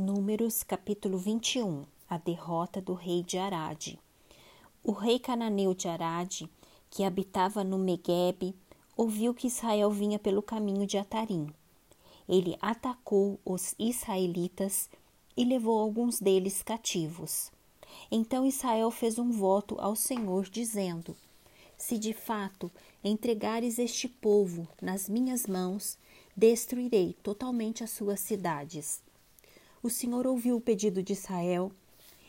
Números capítulo 21 A derrota do rei de Arade. O rei cananeu de Arade, que habitava no Meguebe, ouviu que Israel vinha pelo caminho de Atarim. Ele atacou os israelitas e levou alguns deles cativos. Então Israel fez um voto ao Senhor, dizendo: Se de fato entregares este povo nas minhas mãos, destruirei totalmente as suas cidades o Senhor ouviu o pedido de Israel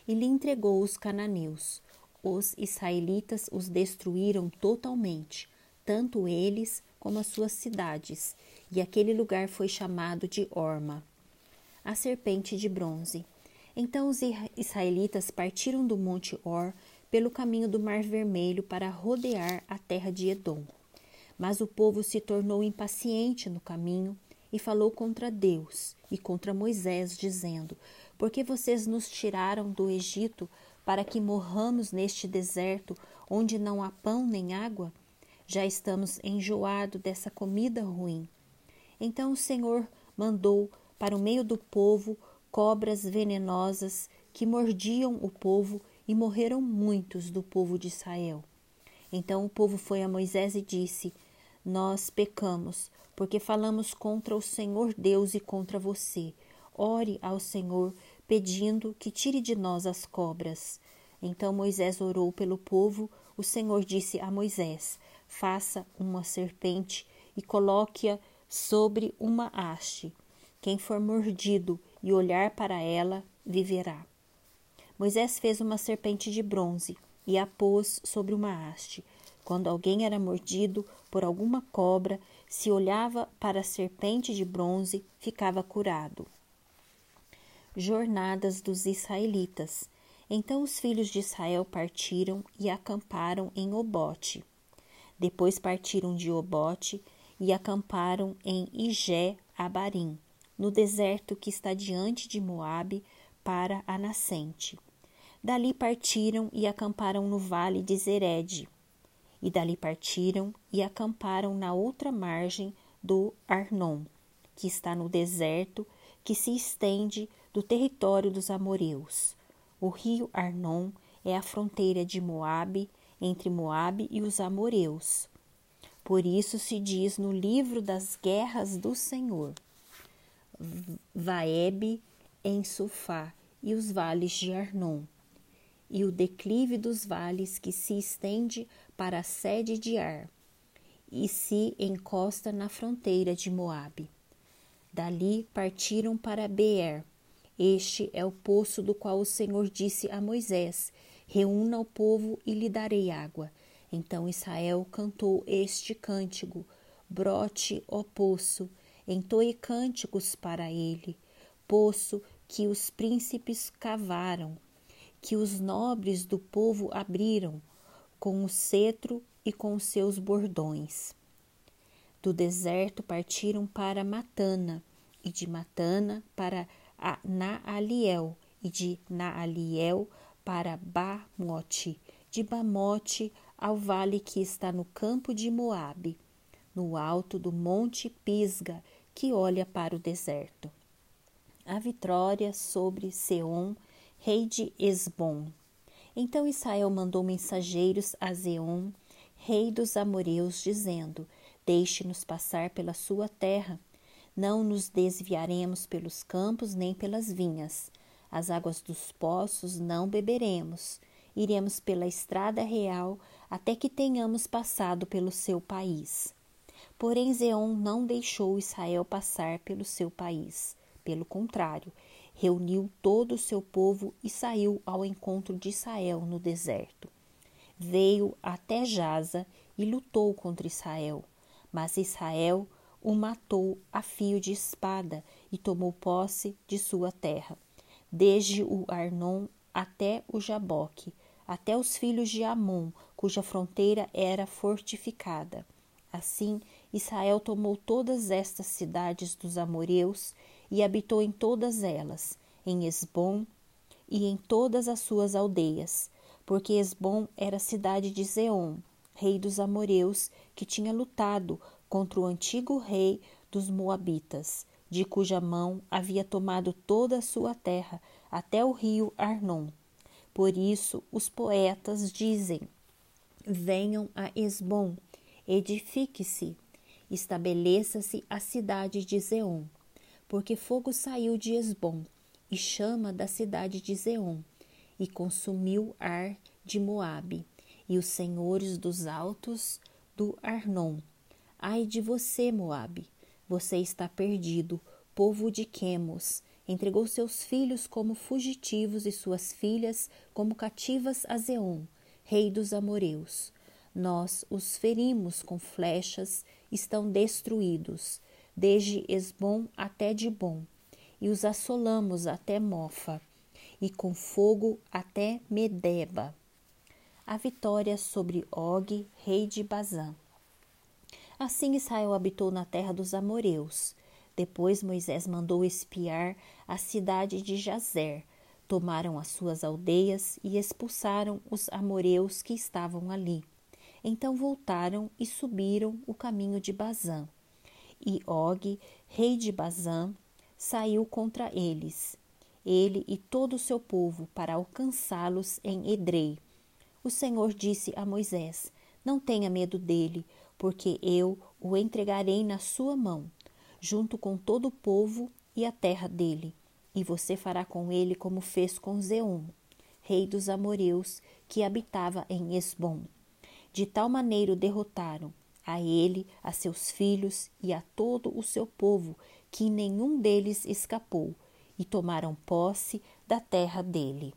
e lhe entregou os cananeus. Os israelitas os destruíram totalmente, tanto eles como as suas cidades, e aquele lugar foi chamado de Orma, a serpente de bronze. Então os israelitas partiram do monte Or pelo caminho do Mar Vermelho para rodear a terra de Edom. Mas o povo se tornou impaciente no caminho e falou contra Deus e contra Moisés, dizendo: Por que vocês nos tiraram do Egito para que morramos neste deserto onde não há pão nem água? Já estamos enjoados dessa comida ruim. Então o Senhor mandou para o meio do povo cobras venenosas que mordiam o povo e morreram muitos do povo de Israel. Então o povo foi a Moisés e disse: Nós pecamos, porque falamos contra o Senhor Deus e contra você. Ore ao Senhor, pedindo que tire de nós as cobras. Então Moisés orou pelo povo. O Senhor disse a Moisés: Faça uma serpente e coloque-a sobre uma haste. Quem for mordido e olhar para ela, viverá. Moisés fez uma serpente de bronze e a pôs sobre uma haste. Quando alguém era mordido por alguma cobra, se olhava para a serpente de bronze, ficava curado. Jornadas dos israelitas. Então os filhos de Israel partiram e acamparam em Obote. Depois partiram de Obote e acamparam em Igé Abarim, no deserto que está diante de Moabe, para a nascente. Dali partiram e acamparam no vale de Zered e dali partiram e acamparam na outra margem do Arnon, que está no deserto que se estende do território dos amoreus. O rio Arnon é a fronteira de Moabe entre Moabe e os amoreus. Por isso se diz no livro das guerras do Senhor: Vaebe em Sufá e os vales de Arnon e o declive dos vales que se estende para a sede de Ar e se encosta na fronteira de Moabe. Dali partiram para Beer. Este é o poço do qual o Senhor disse a Moisés: Reúna o povo e lhe darei água. Então Israel cantou este cântico: Brote, ó poço, entoe cânticos para ele, poço que os príncipes cavaram que os nobres do povo abriram com o cetro e com seus bordões. Do deserto partiram para Matana, e de Matana para Naaliel, e de Naaliel para Bamote, de Bamote ao vale que está no campo de Moabe, no alto do monte Pisga, que olha para o deserto. A vitória sobre Seom rei de Esbom. Então Israel mandou mensageiros a Zeon, rei dos amoreus, dizendo: Deixe-nos passar pela sua terra. Não nos desviaremos pelos campos nem pelas vinhas. As águas dos poços não beberemos. Iremos pela estrada real até que tenhamos passado pelo seu país. Porém, Zeon não deixou Israel passar pelo seu país. Pelo contrário, reuniu todo o seu povo e saiu ao encontro de Israel no deserto. Veio até Jaza e lutou contra Israel, mas Israel o matou a fio de espada e tomou posse de sua terra, desde o Arnon até o Jaboque, até os filhos de Amon, cuja fronteira era fortificada. Assim, Israel tomou todas estas cidades dos amoreus e habitou em todas elas, em Esbom e em todas as suas aldeias, porque Esbom era cidade de Zeon, rei dos amoreus, que tinha lutado contra o antigo rei dos moabitas, de cuja mão havia tomado toda a sua terra até o rio Arnon. Por isso os poetas dizem: Venham a Esbom, edifique-se, estabeleça-se a cidade de Zeon, porque fogo saiu de Esbom e chama da cidade de Zeon, e consumiu Ar de Moabe e os senhores dos altos do Arnon. Ai de você, Moabe, você está perdido, povo de Quemos. Entregou seus filhos como fugitivos e suas filhas como cativas a Zeon, rei dos amoreus. Nós os ferimos com flechas, estão destruídos, desde Esbom até Dibom, e os assolamos até Mofa, e com fogo até Medeba. A vitória sobre Og, rei de Bazã. Assim Israel habitou na terra dos amoreus. Depois Moisés mandou espiar a cidade de Jazer. Tomaram as suas aldeias e expulsaram os amoreus que estavam ali. Então voltaram e subiram o caminho de Bazã. E Og, rei de Bazã, saiu contra eles, ele e todo o seu povo, para alcançá-los em Edrei. O Senhor disse a Moisés: Não tenha medo dele, porque eu o entregarei na sua mão, junto com todo o povo e a terra dele, e você fará com ele como fez com Zeum, rei dos amoreus, que habitava em Esbom. De tal maneira o derrotaram, a ele, a seus filhos e a todo o seu povo, que nenhum deles escapou, e tomaram posse da terra dele.